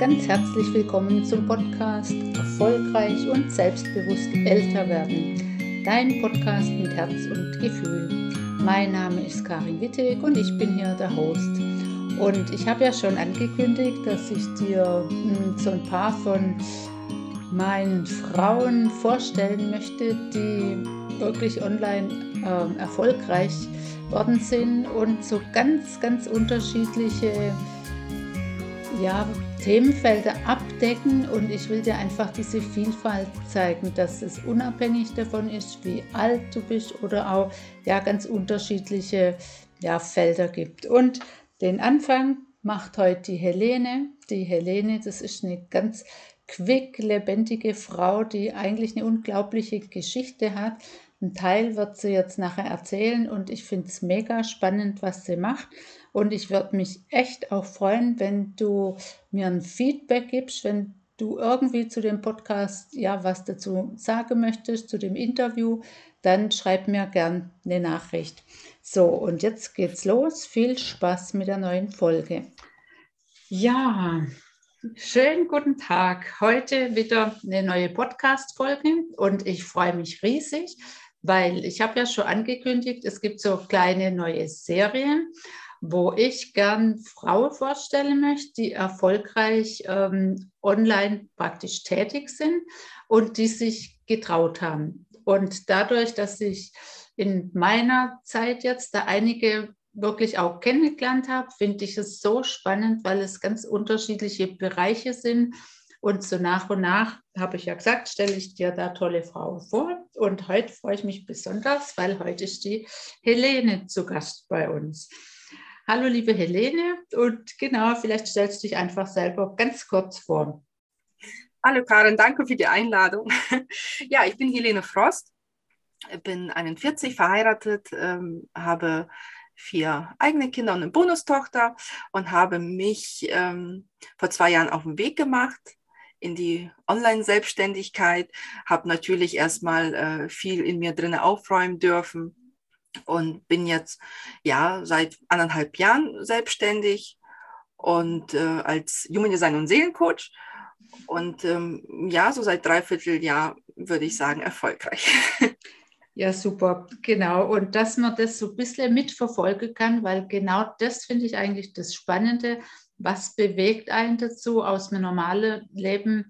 ganz herzlich willkommen zum Podcast Erfolgreich und selbstbewusst älter werden. Dein Podcast mit Herz und Gefühl. Mein Name ist Karin Wittig und ich bin hier der Host. Und ich habe ja schon angekündigt, dass ich dir hm, so ein paar von meinen Frauen vorstellen möchte, die wirklich online äh, erfolgreich worden sind und so ganz, ganz unterschiedliche ja, Themenfelder abdecken und ich will dir einfach diese Vielfalt zeigen, dass es unabhängig davon ist, wie alt du bist oder auch ja, ganz unterschiedliche ja, Felder gibt. Und den Anfang macht heute die Helene. Die Helene, das ist eine ganz quick, lebendige Frau, die eigentlich eine unglaubliche Geschichte hat. Ein Teil wird sie jetzt nachher erzählen und ich finde es mega spannend, was sie macht. Und ich würde mich echt auch freuen, wenn du mir ein Feedback gibst, wenn du irgendwie zu dem Podcast ja was dazu sagen möchtest, zu dem Interview, dann schreib mir gern eine Nachricht. So, und jetzt geht's los. Viel Spaß mit der neuen Folge. Ja, schönen guten Tag. Heute wieder eine neue Podcast-Folge und ich freue mich riesig, weil ich habe ja schon angekündigt, es gibt so kleine neue Serien wo ich gern Frauen vorstellen möchte, die erfolgreich ähm, online praktisch tätig sind und die sich getraut haben. Und dadurch, dass ich in meiner Zeit jetzt da einige wirklich auch kennengelernt habe, finde ich es so spannend, weil es ganz unterschiedliche Bereiche sind. Und so nach und nach, habe ich ja gesagt, stelle ich dir da tolle Frauen vor. Und heute freue ich mich besonders, weil heute ist die Helene zu Gast bei uns. Hallo, liebe Helene. Und genau, vielleicht stellst du dich einfach selber ganz kurz vor. Hallo, Karin, danke für die Einladung. Ja, ich bin Helene Frost, bin 41, verheiratet, ähm, habe vier eigene Kinder und eine Bonustochter und habe mich ähm, vor zwei Jahren auf den Weg gemacht in die Online-Selbstständigkeit, habe natürlich erstmal äh, viel in mir drin aufräumen dürfen und bin jetzt ja seit anderthalb Jahren selbstständig und äh, als Human Design und Seelencoach und ähm, ja, so seit dreiviertel Jahr würde ich sagen erfolgreich. Ja, super, genau. Und dass man das so ein bisschen mitverfolgen kann, weil genau das finde ich eigentlich das Spannende. Was bewegt einen dazu, aus dem normalen Leben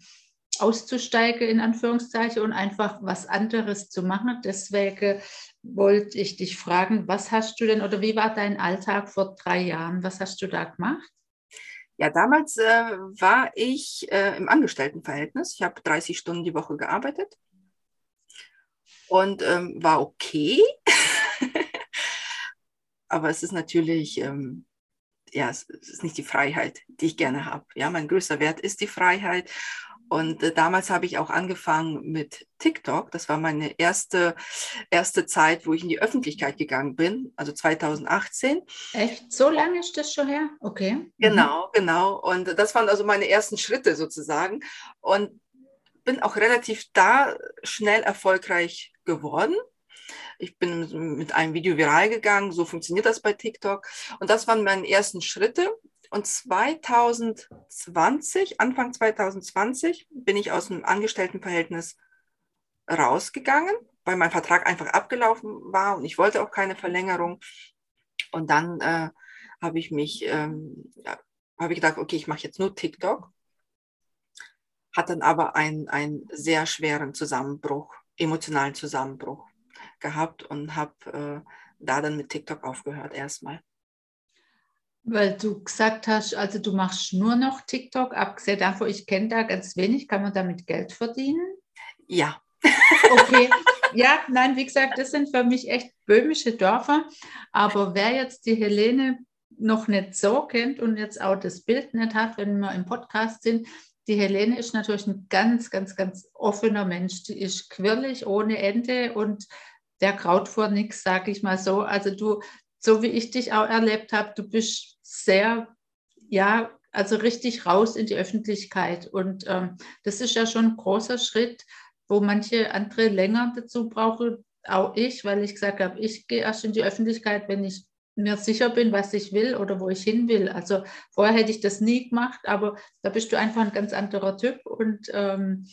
auszusteigen, in Anführungszeichen, und einfach was anderes zu machen. Deswegen wollte ich dich fragen, was hast du denn oder wie war dein Alltag vor drei Jahren? Was hast du da gemacht? Ja, damals äh, war ich äh, im Angestelltenverhältnis. Ich habe 30 Stunden die Woche gearbeitet und ähm, war okay. Aber es ist natürlich, ähm, ja, es ist nicht die Freiheit, die ich gerne habe. Ja, mein größter Wert ist die Freiheit. Und äh, damals habe ich auch angefangen mit TikTok. Das war meine erste, erste Zeit, wo ich in die Öffentlichkeit gegangen bin, also 2018. Echt? So lange ist das schon her? Okay. Mhm. Genau, genau. Und das waren also meine ersten Schritte sozusagen. Und bin auch relativ da schnell erfolgreich geworden. Ich bin mit einem Video viral gegangen, so funktioniert das bei TikTok. Und das waren meine ersten Schritte. Und 2020, Anfang 2020, bin ich aus dem Angestelltenverhältnis rausgegangen, weil mein Vertrag einfach abgelaufen war und ich wollte auch keine Verlängerung. Und dann äh, habe ich mich, ähm, ja, habe ich gedacht, okay, ich mache jetzt nur TikTok. Hat dann aber einen, einen sehr schweren Zusammenbruch, emotionalen Zusammenbruch gehabt und habe äh, da dann mit TikTok aufgehört erstmal. Weil du gesagt hast, also du machst nur noch TikTok, abgesehen davon, ich kenne da ganz wenig, kann man damit Geld verdienen? Ja. Okay. Ja, nein, wie gesagt, das sind für mich echt böhmische Dörfer. Aber wer jetzt die Helene noch nicht so kennt und jetzt auch das Bild nicht hat, wenn wir im Podcast sind, die Helene ist natürlich ein ganz, ganz, ganz offener Mensch. Die ist quirlig ohne Ende und der Kraut vor nix, sage ich mal so. Also du, so wie ich dich auch erlebt habe, du bist sehr, ja, also richtig raus in die Öffentlichkeit. Und ähm, das ist ja schon ein großer Schritt, wo manche andere länger dazu brauchen, auch ich, weil ich gesagt habe, ich gehe erst in die Öffentlichkeit, wenn ich mir sicher bin, was ich will oder wo ich hin will. Also vorher hätte ich das nie gemacht, aber da bist du einfach ein ganz anderer Typ. Und ähm,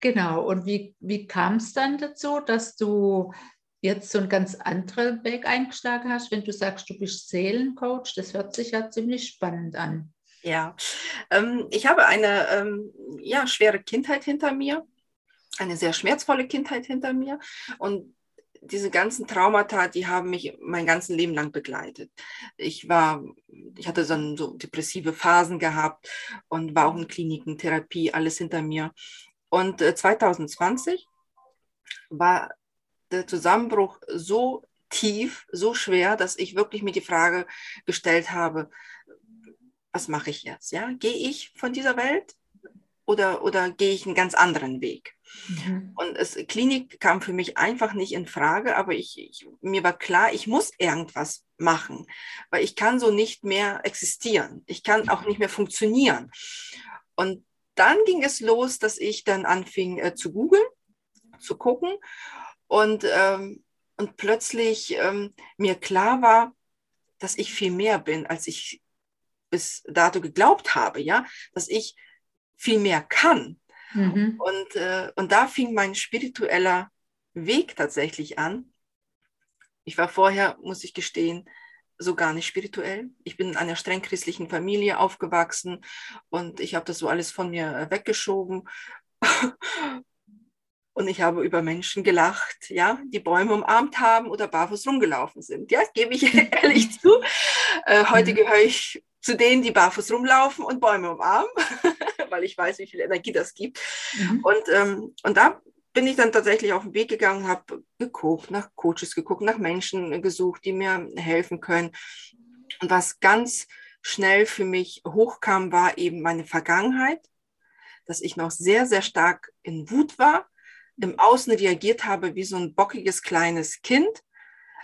genau, und wie, wie kam es dann dazu, dass du jetzt so einen ganz anderen Weg eingeschlagen hast, wenn du sagst, du bist Seelencoach? Das hört sich ja ziemlich spannend an. Ja, ähm, ich habe eine ähm, ja, schwere Kindheit hinter mir, eine sehr schmerzvolle Kindheit hinter mir. Und diese ganzen Traumata, die haben mich mein ganzes Leben lang begleitet. Ich war, ich hatte dann so depressive Phasen gehabt und war auch in Kliniken, Therapie, alles hinter mir. Und äh, 2020 war der Zusammenbruch so tief, so schwer, dass ich wirklich mir die Frage gestellt habe, was mache ich jetzt? Ja? Gehe ich von dieser Welt oder, oder gehe ich einen ganz anderen Weg? Mhm. Und es, Klinik kam für mich einfach nicht in Frage, aber ich, ich, mir war klar, ich muss irgendwas machen, weil ich kann so nicht mehr existieren. Ich kann auch nicht mehr funktionieren. Und dann ging es los, dass ich dann anfing äh, zu googeln, zu gucken und, ähm, und plötzlich ähm, mir klar war, dass ich viel mehr bin, als ich bis dato geglaubt habe, ja, dass ich viel mehr kann. Mhm. Und, äh, und da fing mein spiritueller Weg tatsächlich an. Ich war vorher, muss ich gestehen, so gar nicht spirituell. Ich bin in einer streng christlichen Familie aufgewachsen und ich habe das so alles von mir äh, weggeschoben. Und ich habe über Menschen gelacht, ja, die Bäume umarmt haben oder barfuß rumgelaufen sind. Ja, gebe ich ehrlich zu. Äh, heute mhm. gehöre ich zu denen, die barfuß rumlaufen und Bäume umarmen, weil ich weiß, wie viel Energie das gibt. Mhm. Und, ähm, und da bin ich dann tatsächlich auf den Weg gegangen, habe geguckt, nach Coaches geguckt, nach Menschen gesucht, die mir helfen können. Und was ganz schnell für mich hochkam, war eben meine Vergangenheit, dass ich noch sehr, sehr stark in Wut war, im Außen reagiert habe wie so ein bockiges kleines Kind.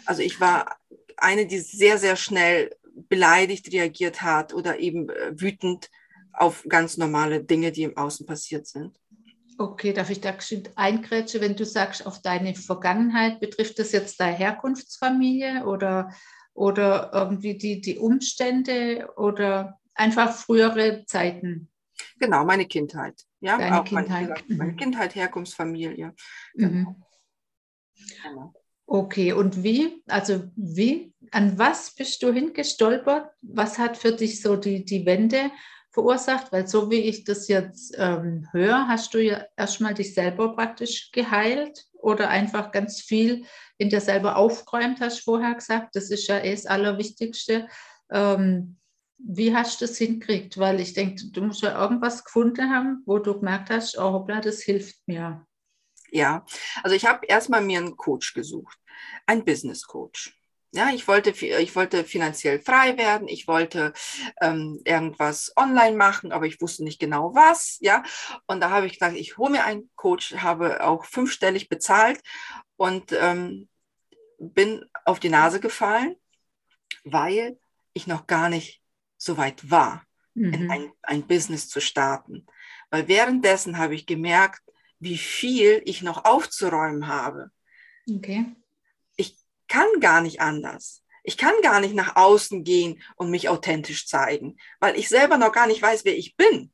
Also ich war eine, die sehr, sehr schnell beleidigt reagiert hat oder eben äh, wütend auf ganz normale Dinge, die im Außen passiert sind. Okay, darf ich da eingrätschen, wenn du sagst, auf deine Vergangenheit, betrifft das jetzt deine Herkunftsfamilie oder, oder irgendwie die, die Umstände oder einfach frühere Zeiten? Genau, meine Kindheit. Ja, Deine auch Kindheit. Meine, meine, mhm. Kindheit, Herkunftsfamilie. Genau. Genau. Okay, und wie, also wie, an was bist du hingestolpert? Was hat für dich so die, die Wende verursacht? Weil so wie ich das jetzt ähm, höre, hast du ja erstmal dich selber praktisch geheilt oder einfach ganz viel in dir selber aufgeräumt, hast du vorher gesagt. Das ist ja eh das Allerwichtigste. Ähm, wie hast du das hinkriegt? Weil ich denke, du musst ja irgendwas gefunden haben, wo du gemerkt hast, oh hoppla, das hilft mir. Ja, also ich habe erstmal mir einen Coach gesucht, einen Business Coach. Ja, ich wollte, ich wollte finanziell frei werden, ich wollte ähm, irgendwas online machen, aber ich wusste nicht genau was. Ja, und da habe ich gesagt, ich hole mir einen Coach, habe auch fünfstellig bezahlt und ähm, bin auf die Nase gefallen, weil ich noch gar nicht so weit war, mhm. in ein, ein Business zu starten. Weil währenddessen habe ich gemerkt, wie viel ich noch aufzuräumen habe. Okay. Ich kann gar nicht anders. Ich kann gar nicht nach außen gehen und mich authentisch zeigen, weil ich selber noch gar nicht weiß, wer ich bin.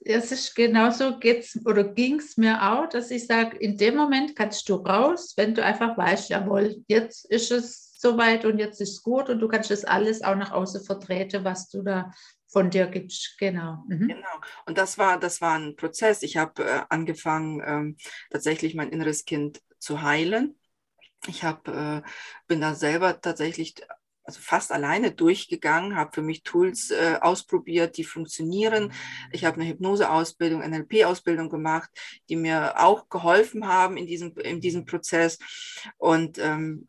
Es ist genauso geht's oder ging es mir auch, dass ich sage, in dem Moment kannst du raus, wenn du einfach weißt, jawohl, jetzt ist es soweit und jetzt ist gut und du kannst das alles auch nach außen vertreten, was du da von dir gibst. Genau. Mhm. Genau. Und das war, das war ein Prozess. Ich habe äh, angefangen, ähm, tatsächlich mein inneres Kind zu heilen. Ich hab, äh, bin da selber tatsächlich also fast alleine durchgegangen, habe für mich Tools äh, ausprobiert, die funktionieren. Ich habe eine Hypnoseausbildung, NLP-Ausbildung gemacht, die mir auch geholfen haben in diesem, in diesem Prozess. Und ähm,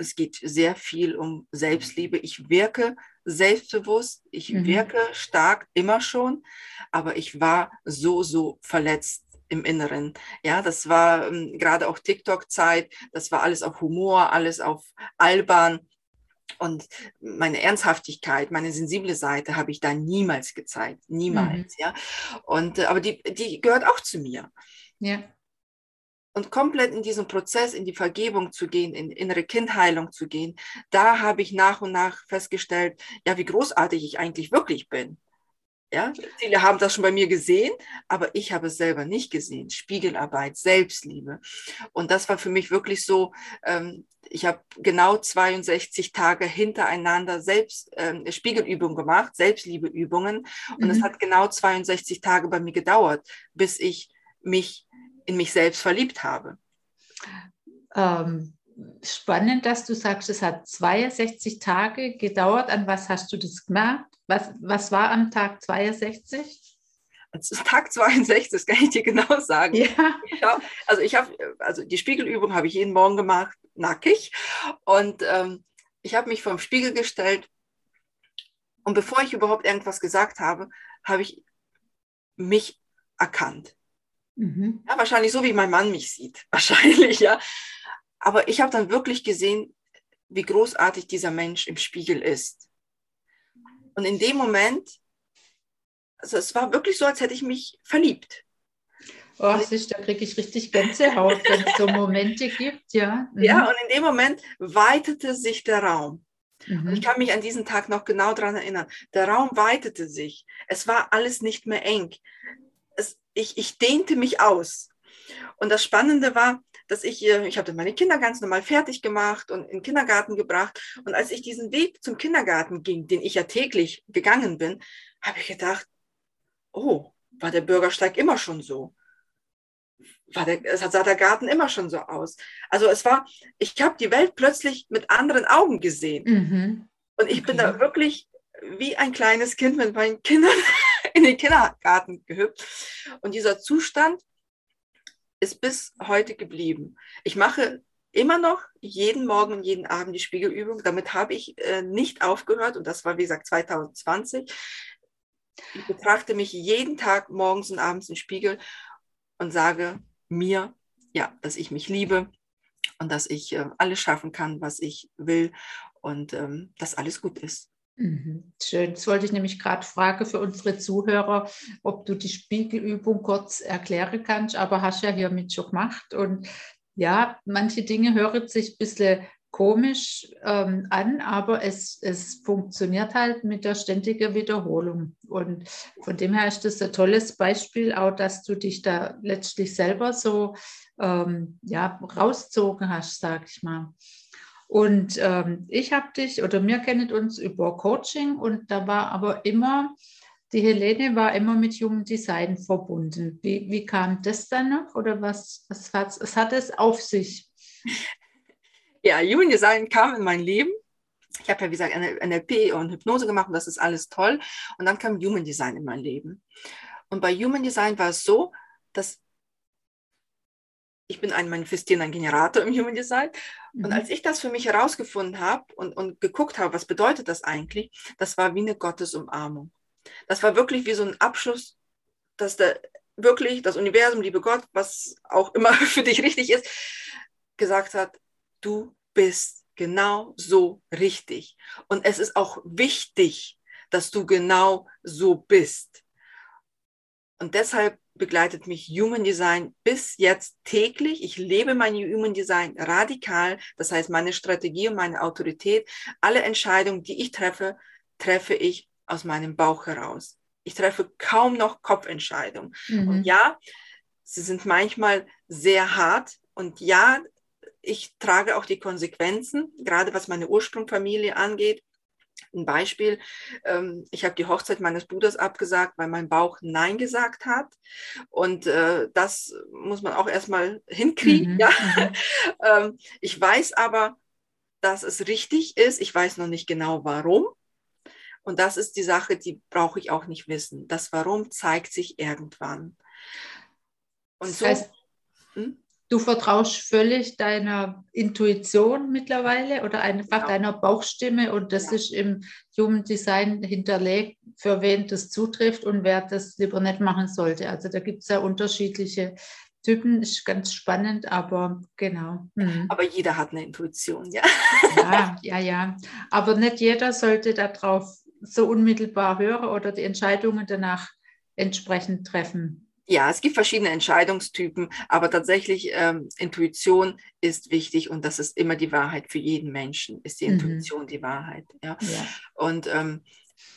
es geht sehr viel um Selbstliebe. Ich wirke selbstbewusst, ich mhm. wirke stark immer schon, aber ich war so, so verletzt im Inneren. Ja, das war ähm, gerade auch TikTok-Zeit, das war alles auf Humor, alles auf albern. Und meine Ernsthaftigkeit, meine sensible Seite habe ich da niemals gezeigt. Niemals, mhm. ja. Und, äh, aber die, die gehört auch zu mir. Ja. Und komplett in diesen Prozess, in die Vergebung zu gehen, in innere Kindheilung zu gehen, da habe ich nach und nach festgestellt, ja, wie großartig ich eigentlich wirklich bin. Ja, viele haben das schon bei mir gesehen, aber ich habe es selber nicht gesehen. Spiegelarbeit, Selbstliebe. Und das war für mich wirklich so, ähm, ich habe genau 62 Tage hintereinander selbst ähm, Spiegelübungen gemacht, Selbstliebeübungen. Und mhm. es hat genau 62 Tage bei mir gedauert, bis ich mich in mich selbst verliebt habe. Ähm, spannend, dass du sagst, es hat 62 Tage gedauert. An was hast du das gemacht? Was, was war am Tag 62? Tag 62, das kann ich dir genau sagen. Ja. also ich habe, also die Spiegelübung habe ich jeden Morgen gemacht, nackig. Und ähm, ich habe mich vom Spiegel gestellt. Und bevor ich überhaupt irgendwas gesagt habe, habe ich mich erkannt. Mhm. Ja, wahrscheinlich so, wie mein Mann mich sieht. Wahrscheinlich, ja. Aber ich habe dann wirklich gesehen, wie großartig dieser Mensch im Spiegel ist. Und in dem Moment, also es war wirklich so, als hätte ich mich verliebt. Oh, sich, da kriege ich richtig Gänsehaut, wenn es so Momente gibt, ja. Mhm. Ja, und in dem Moment weitete sich der Raum. Mhm. Ich kann mich an diesen Tag noch genau daran erinnern. Der Raum weitete sich. Es war alles nicht mehr eng. Ich, ich dehnte mich aus. Und das Spannende war, dass ich, ich habe meine Kinder ganz normal fertig gemacht und in den Kindergarten gebracht. Und als ich diesen Weg zum Kindergarten ging, den ich ja täglich gegangen bin, habe ich gedacht, oh, war der Bürgersteig immer schon so? War der, es sah der Garten immer schon so aus. Also es war, ich habe die Welt plötzlich mit anderen Augen gesehen. Mhm. Und ich okay. bin da wirklich wie ein kleines Kind mit meinen Kindern in den Kindergarten gehüpft. Und dieser Zustand, ist bis heute geblieben. Ich mache immer noch jeden Morgen und jeden Abend die Spiegelübung. Damit habe ich äh, nicht aufgehört und das war, wie gesagt, 2020. Ich betrachte mich jeden Tag morgens und abends im Spiegel und sage mir, ja, dass ich mich liebe und dass ich äh, alles schaffen kann, was ich will und ähm, dass alles gut ist. Mhm. Schön. Das wollte ich nämlich gerade fragen für unsere Zuhörer, ob du die Spiegelübung kurz erklären kannst, aber hast ja hiermit schon gemacht. Und ja, manche Dinge hören sich ein bisschen komisch ähm, an, aber es, es funktioniert halt mit der ständigen Wiederholung. Und von dem her ist das ein tolles Beispiel, auch dass du dich da letztlich selber so ähm, ja, rauszogen hast, sag ich mal. Und ähm, ich habe dich oder wir kennen uns über Coaching und da war aber immer, die Helene war immer mit Human Design verbunden. Wie, wie kam das dann noch oder was, was, hat, was hat es auf sich? Ja, Human Design kam in mein Leben. Ich habe ja, wie gesagt, NLP und Hypnose gemacht und das ist alles toll. Und dann kam Human Design in mein Leben. Und bei Human Design war es so, dass ich bin ein manifestierender Generator im Human Design. Und mhm. als ich das für mich herausgefunden habe und, und geguckt habe, was bedeutet das eigentlich, das war wie eine Gottesumarmung. Das war wirklich wie so ein Abschluss, dass der wirklich das Universum, liebe Gott, was auch immer für dich richtig ist, gesagt hat, du bist genau so richtig. Und es ist auch wichtig, dass du genau so bist. Und deshalb begleitet mich Human Design bis jetzt täglich. Ich lebe mein Human Design radikal. Das heißt, meine Strategie und meine Autorität, alle Entscheidungen, die ich treffe, treffe ich aus meinem Bauch heraus. Ich treffe kaum noch Kopfentscheidungen. Mhm. Und ja, sie sind manchmal sehr hart. Und ja, ich trage auch die Konsequenzen, gerade was meine Ursprungsfamilie angeht. Ein Beispiel, ähm, ich habe die Hochzeit meines Bruders abgesagt, weil mein Bauch Nein gesagt hat. Und äh, das muss man auch erstmal hinkriegen. Mhm, ja? Mhm. ähm, ich weiß aber, dass es richtig ist. Ich weiß noch nicht genau warum. Und das ist die Sache, die brauche ich auch nicht wissen. Das Warum zeigt sich irgendwann. Und das so. Heißt, hm? Du vertraust völlig deiner Intuition mittlerweile oder einfach ja. deiner Bauchstimme und das ja. ist im Human Design hinterlegt, für wen das zutrifft und wer das lieber nicht machen sollte. Also da gibt es ja unterschiedliche Typen, ist ganz spannend, aber genau. Mhm. Aber jeder hat eine Intuition, ja. Ja, ja, ja. Aber nicht jeder sollte darauf so unmittelbar hören oder die Entscheidungen danach entsprechend treffen. Ja, es gibt verschiedene Entscheidungstypen, aber tatsächlich ähm, Intuition ist wichtig und das ist immer die Wahrheit für jeden Menschen, ist die mhm. Intuition die Wahrheit. Ja? ja. Und, ähm,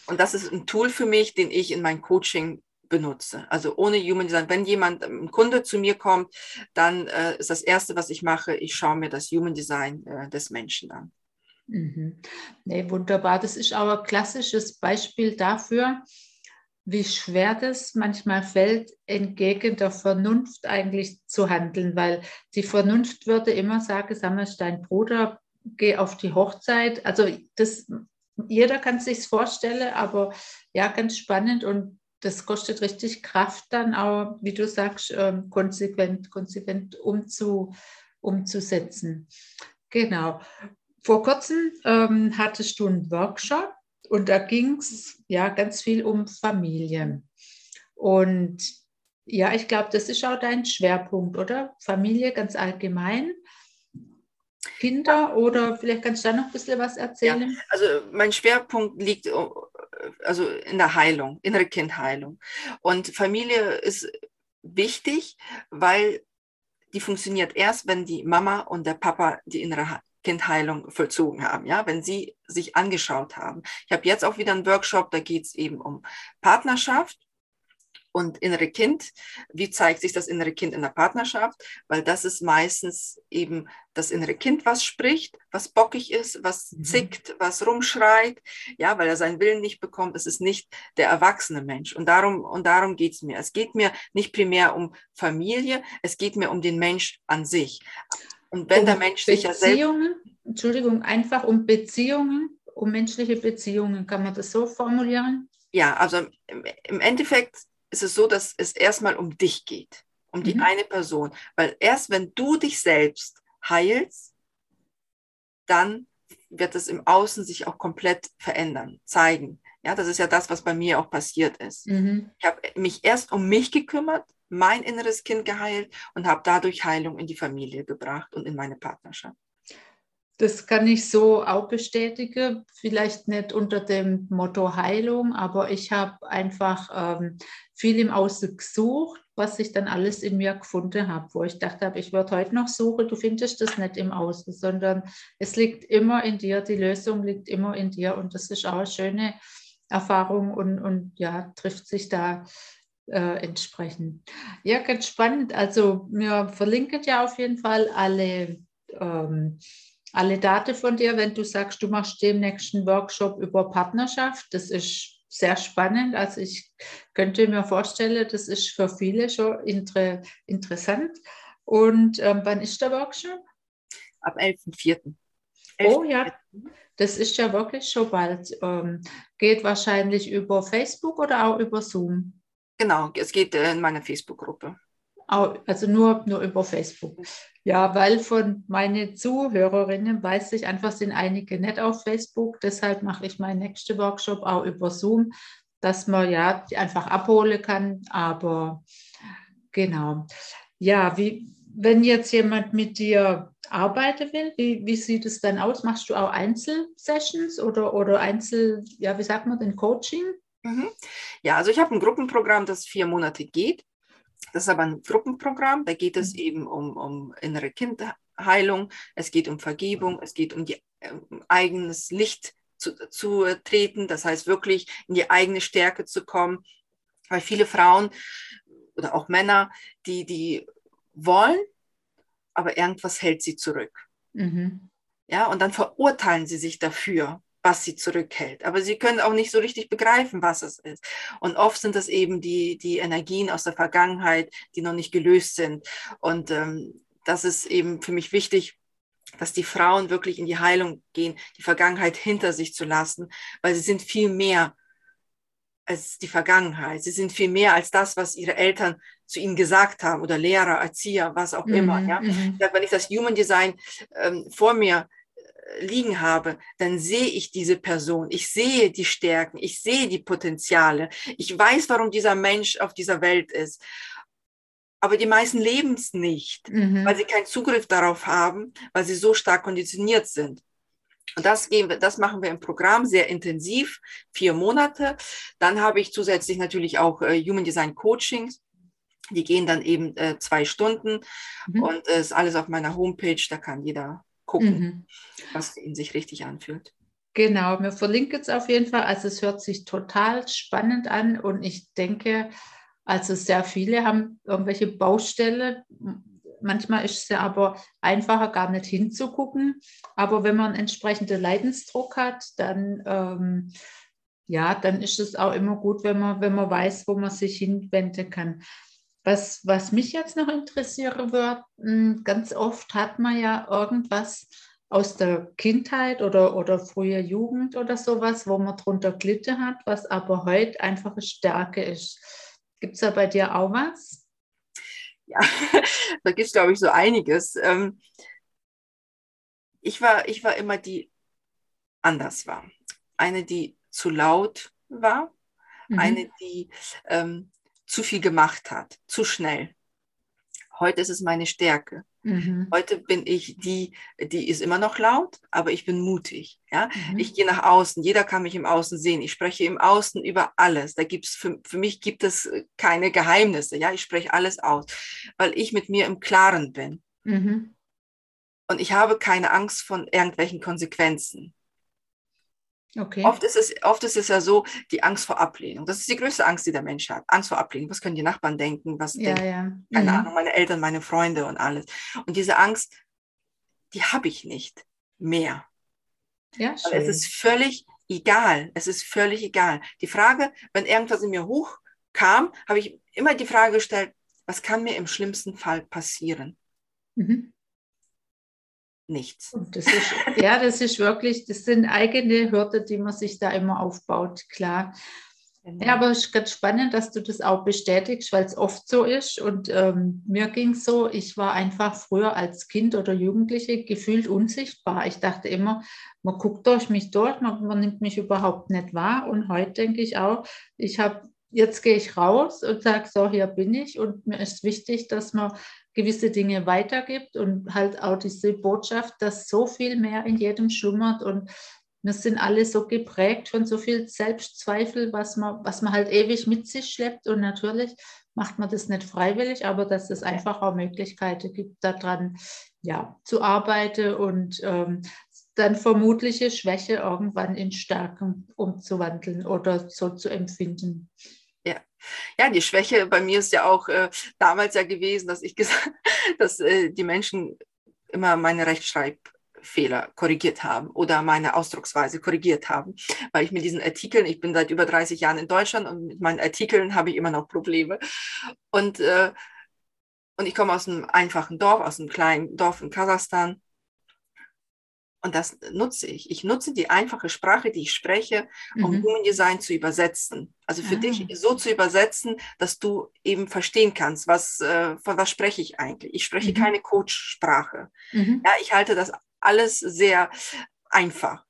und das ist ein Tool für mich, den ich in mein Coaching benutze. Also ohne Human Design. Wenn jemand, ein Kunde zu mir kommt, dann äh, ist das Erste, was ich mache, ich schaue mir das Human Design äh, des Menschen an. Mhm. Nee, wunderbar. Das ist auch ein klassisches Beispiel dafür, wie schwer das manchmal fällt, entgegen der Vernunft eigentlich zu handeln, weil die Vernunft würde immer sagen, sag mal, dein Bruder, geh auf die Hochzeit. Also das, jeder kann sich vorstellen, aber ja, ganz spannend und das kostet richtig Kraft dann auch, wie du sagst, ähm, konsequent, konsequent umzu, umzusetzen. Genau. Vor kurzem ähm, hattest du einen Workshop und da ging es ja ganz viel um Familie. Und ja, ich glaube, das ist auch dein Schwerpunkt, oder? Familie ganz allgemein. Kinder oder vielleicht kannst du da noch ein bisschen was erzählen? Ja, also mein Schwerpunkt liegt äh, also in der Heilung, innere Kindheilung. Und Familie ist wichtig, weil die funktioniert erst, wenn die Mama und der Papa die innere Kindheilung vollzogen haben, ja, wenn sie sich angeschaut haben. Ich habe jetzt auch wieder einen Workshop, da geht es eben um Partnerschaft und innere Kind. Wie zeigt sich das innere Kind in der Partnerschaft? Weil das ist meistens eben das innere Kind, was spricht, was bockig ist, was mhm. zickt, was rumschreit, ja, weil er seinen Willen nicht bekommt. Es ist nicht der erwachsene Mensch. Und darum, und darum geht es mir. Es geht mir nicht primär um Familie, es geht mir um den Mensch an sich. Und wenn um der Mensch sich ja selbst. Entschuldigung, einfach um Beziehungen, um menschliche Beziehungen, kann man das so formulieren? Ja, also im Endeffekt ist es so, dass es erstmal um dich geht, um die mhm. eine Person. Weil erst wenn du dich selbst heilst, dann wird es im Außen sich auch komplett verändern, zeigen. Ja, das ist ja das, was bei mir auch passiert ist. Mhm. Ich habe mich erst um mich gekümmert, mein inneres Kind geheilt und habe dadurch Heilung in die Familie gebracht und in meine Partnerschaft. Das kann ich so auch bestätigen. Vielleicht nicht unter dem Motto Heilung, aber ich habe einfach ähm, viel im Außen gesucht, was ich dann alles in mir gefunden habe, wo ich dachte, ich würde heute noch suchen. Du findest das nicht im Außen, sondern es liegt immer in dir. Die Lösung liegt immer in dir und das ist auch eine schöne Erfahrung und, und ja, trifft sich da äh, entsprechen. Ja, ganz spannend. Also wir verlinken ja auf jeden Fall alle, ähm, alle Daten von dir, wenn du sagst, du machst den nächsten Workshop über Partnerschaft. Das ist sehr spannend. Also ich könnte mir vorstellen, das ist für viele schon inter interessant. Und ähm, wann ist der Workshop? Ab 11.04. Oh ja, das ist ja wirklich schon bald. Ähm, geht wahrscheinlich über Facebook oder auch über Zoom? Genau, es geht äh, in meiner Facebook-Gruppe. Also nur, nur über Facebook. Ja, weil von meinen Zuhörerinnen weiß ich einfach, sind einige nicht auf Facebook. Deshalb mache ich meinen nächsten Workshop auch über Zoom, dass man ja einfach abholen kann. Aber genau. Ja, wie, wenn jetzt jemand mit dir arbeiten will, wie, wie sieht es dann aus? Machst du auch Einzelsessions oder, oder Einzel, ja, wie sagt man denn, Coaching? Mhm. Ja, also ich habe ein Gruppenprogramm, das vier Monate geht. Das ist aber ein Gruppenprogramm, da geht es mhm. eben um, um innere Kindheilung, es geht um Vergebung, es geht um, die, um eigenes Licht zu, zu treten, das heißt wirklich in die eigene Stärke zu kommen, weil viele Frauen oder auch Männer, die, die wollen, aber irgendwas hält sie zurück. Mhm. Ja, und dann verurteilen sie sich dafür, was sie zurückhält. Aber sie können auch nicht so richtig begreifen, was es ist. Und oft sind es eben die, die Energien aus der Vergangenheit, die noch nicht gelöst sind. Und ähm, das ist eben für mich wichtig, dass die Frauen wirklich in die Heilung gehen, die Vergangenheit hinter sich zu lassen, weil sie sind viel mehr als die Vergangenheit. Sie sind viel mehr als das, was ihre Eltern zu ihnen gesagt haben oder Lehrer, Erzieher, was auch immer. Mhm, ja? Mhm. Wenn ich das Human Design ähm, vor mir äh, liegen habe, dann sehe ich diese Person. Ich sehe die Stärken, ich sehe die Potenziale. Ich weiß, warum dieser Mensch auf dieser Welt ist. Aber die meisten leben es nicht, mhm. weil sie keinen Zugriff darauf haben, weil sie so stark konditioniert sind. Und das, gehen wir, das machen wir im Programm sehr intensiv, vier Monate. Dann habe ich zusätzlich natürlich auch äh, Human Design Coachings. Die gehen dann eben äh, zwei Stunden mhm. und es äh, ist alles auf meiner Homepage. Da kann jeder gucken, mhm. was in sich richtig anfühlt. Genau, wir verlinken es auf jeden Fall. Also es hört sich total spannend an und ich denke, also sehr viele haben irgendwelche Baustellen Manchmal ist es ja aber einfacher, gar nicht hinzugucken. Aber wenn man entsprechenden Leidensdruck hat, dann, ähm, ja, dann ist es auch immer gut, wenn man, wenn man weiß, wo man sich hinwenden kann. Was, was mich jetzt noch interessieren wird, hm, ganz oft hat man ja irgendwas aus der Kindheit oder, oder früher Jugend oder sowas, wo man drunter gelitten hat, was aber heute einfach eine Stärke ist. Gibt es da bei dir auch was? Ja, da gibt es, glaube ich, so einiges. Ähm, ich, war, ich war immer die anders war. Eine, die zu laut war, mhm. eine, die ähm, zu viel gemacht hat, zu schnell. Heute ist es meine Stärke. Mhm. Heute bin ich die, die ist immer noch laut, aber ich bin mutig. Ja? Mhm. Ich gehe nach außen, jeder kann mich im Außen sehen. Ich spreche im Außen über alles. Da gibt's für, für mich gibt es keine Geheimnisse. Ja? Ich spreche alles aus, weil ich mit mir im Klaren bin. Mhm. Und ich habe keine Angst von irgendwelchen Konsequenzen. Okay. Oft, ist es, oft ist es ja so, die Angst vor Ablehnung. Das ist die größte Angst, die der Mensch hat. Angst vor Ablehnung. Was können die Nachbarn denken? Was ja, denken, ja. keine mhm. Ahnung, meine Eltern, meine Freunde und alles. Und diese Angst, die habe ich nicht mehr. Ja, schön. es ist völlig egal. Es ist völlig egal. Die Frage, wenn irgendwas in mir hochkam, habe ich immer die Frage gestellt, was kann mir im schlimmsten Fall passieren? Mhm nichts. Das ist, ja, das ist wirklich, das sind eigene Hürden, die man sich da immer aufbaut, klar. Genau. Ja, aber es ist ganz spannend, dass du das auch bestätigst, weil es oft so ist. Und ähm, mir ging es so, ich war einfach früher als Kind oder Jugendliche gefühlt unsichtbar. Ich dachte immer, man guckt durch mich durch, man, man nimmt mich überhaupt nicht wahr. Und heute denke ich auch, ich habe jetzt gehe ich raus und sage, so, hier bin ich. Und mir ist wichtig, dass man gewisse Dinge weitergibt und halt auch diese Botschaft, dass so viel mehr in jedem schlummert und wir sind alle so geprägt von so viel Selbstzweifel, was man, was man halt ewig mit sich schleppt und natürlich macht man das nicht freiwillig, aber dass es einfach auch Möglichkeiten gibt, daran ja, zu arbeiten und ähm, dann vermutliche Schwäche irgendwann in Stärken umzuwandeln oder so zu empfinden. Ja. ja, die Schwäche bei mir ist ja auch äh, damals ja gewesen, dass ich gesagt, dass äh, die Menschen immer meine Rechtschreibfehler korrigiert haben oder meine Ausdrucksweise korrigiert haben, weil ich mit diesen Artikeln, ich bin seit über 30 Jahren in Deutschland und mit meinen Artikeln habe ich immer noch Probleme. Und, äh, und ich komme aus einem einfachen Dorf, aus einem kleinen Dorf in Kasachstan. Und das nutze ich. Ich nutze die einfache Sprache, die ich spreche, um mhm. Human Design zu übersetzen. Also für ah. dich so zu übersetzen, dass du eben verstehen kannst, was, äh, von was spreche ich eigentlich. Ich spreche mhm. keine Coach-Sprache. Mhm. Ja, ich halte das alles sehr einfach.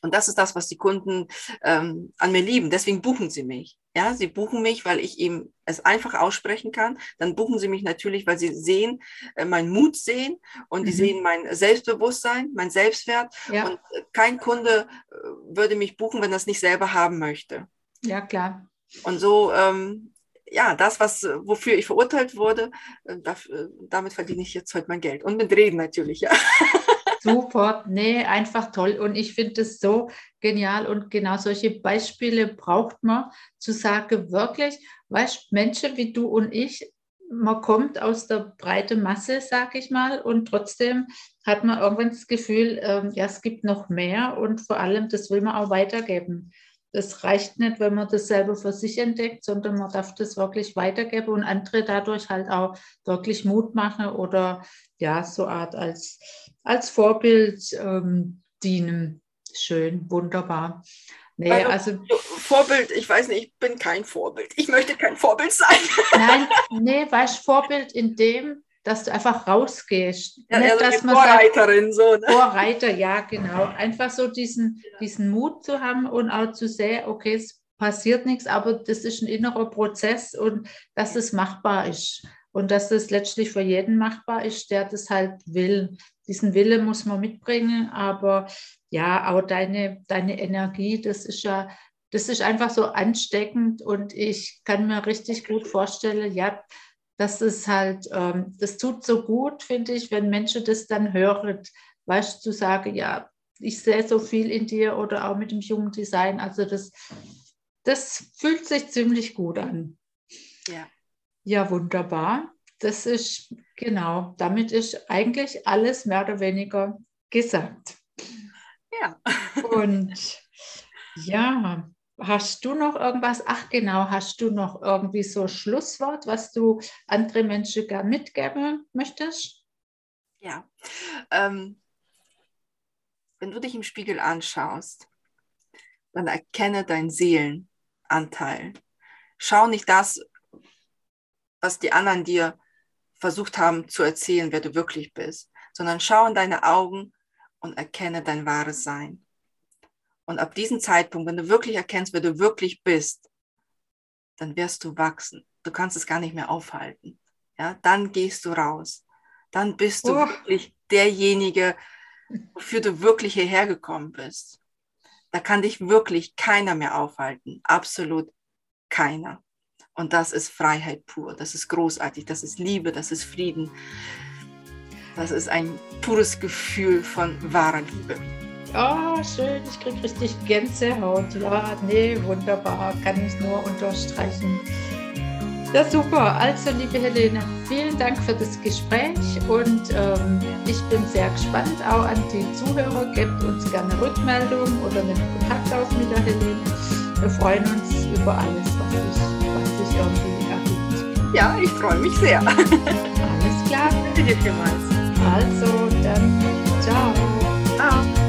Und das ist das, was die Kunden ähm, an mir lieben. Deswegen buchen sie mich. Ja, sie buchen mich, weil ich eben es einfach aussprechen kann. Dann buchen sie mich natürlich, weil sie sehen, äh, meinen Mut sehen und mhm. die sehen mein Selbstbewusstsein, mein Selbstwert. Ja. Und äh, kein Kunde äh, würde mich buchen, wenn er es nicht selber haben möchte. Ja, klar. Und so, ähm, ja, das, was, wofür ich verurteilt wurde, äh, dafür, damit verdiene ich jetzt heute mein Geld. Und mit Reden natürlich, ja. Super, nee, einfach toll. Und ich finde es so genial und genau solche Beispiele braucht man, zu sagen, wirklich, weißt Menschen wie du und ich, man kommt aus der breiten Masse, sag ich mal, und trotzdem hat man irgendwann das Gefühl, ähm, ja, es gibt noch mehr und vor allem, das will man auch weitergeben. Das reicht nicht, wenn man das selber für sich entdeckt, sondern man darf das wirklich weitergeben und andere dadurch halt auch wirklich Mut machen oder ja, so Art als als Vorbild ähm, dienen. Schön, wunderbar. Nee, also, also Vorbild, ich weiß nicht, ich bin kein Vorbild. Ich möchte kein Vorbild sein. Nein, nee, weißt Vorbild in dem, dass du einfach rausgehst. Ja, Nicht, also dass man Vorreiterin so. Ne? Vorreiter, ja, genau. Einfach so diesen, diesen Mut zu haben und auch zu sehen, okay, es passiert nichts, aber das ist ein innerer Prozess und dass es machbar ist. Und dass es letztlich für jeden machbar ist, der das halt will. Diesen Wille muss man mitbringen, aber ja, auch deine, deine Energie, das ist ja, das ist einfach so ansteckend und ich kann mir richtig gut vorstellen, ja, dass es halt, ähm, das tut so gut, finde ich, wenn Menschen das dann hören, weißt du, zu sagen, ja, ich sehe so viel in dir oder auch mit dem jungen Design. Also das, das fühlt sich ziemlich gut an. Ja. Ja, wunderbar. Das ist genau, damit ist eigentlich alles mehr oder weniger gesagt. Ja. Und ja, hast du noch irgendwas? Ach genau, hast du noch irgendwie so Schlusswort, was du andere Menschen gern mitgeben möchtest? Ja. Ähm, wenn du dich im Spiegel anschaust, dann erkenne deinen Seelenanteil. Schau nicht das, was die anderen dir versucht haben zu erzählen, wer du wirklich bist, sondern schau in deine Augen und erkenne dein wahres Sein. Und ab diesem Zeitpunkt, wenn du wirklich erkennst, wer du wirklich bist, dann wirst du wachsen. Du kannst es gar nicht mehr aufhalten. Ja, dann gehst du raus. Dann bist du Oh. wirklich derjenige, wofür du wirklich hierher gekommen bist. Da kann dich wirklich keiner mehr aufhalten. Absolut keiner. Und das ist Freiheit pur. Das ist großartig. Das ist Liebe. Das ist Frieden. Das ist ein pures Gefühl von wahrer Liebe. Oh, schön, ich kriege richtig Gänsehaut. Ja, nee, wunderbar, kann ich nur unterstreichen. Ja, super. Also, liebe Helene, vielen Dank für das Gespräch und ähm, ich bin sehr gespannt auch an die Zuhörer. Gebt uns gerne Rückmeldung oder einen Kontakt auf mit der Helene. Wir freuen uns über alles, was was sich irgendwie ergibt. Ja, ich freue mich sehr. Alles klar. Danke dir vielmals. Also, dann ciao. Ciao.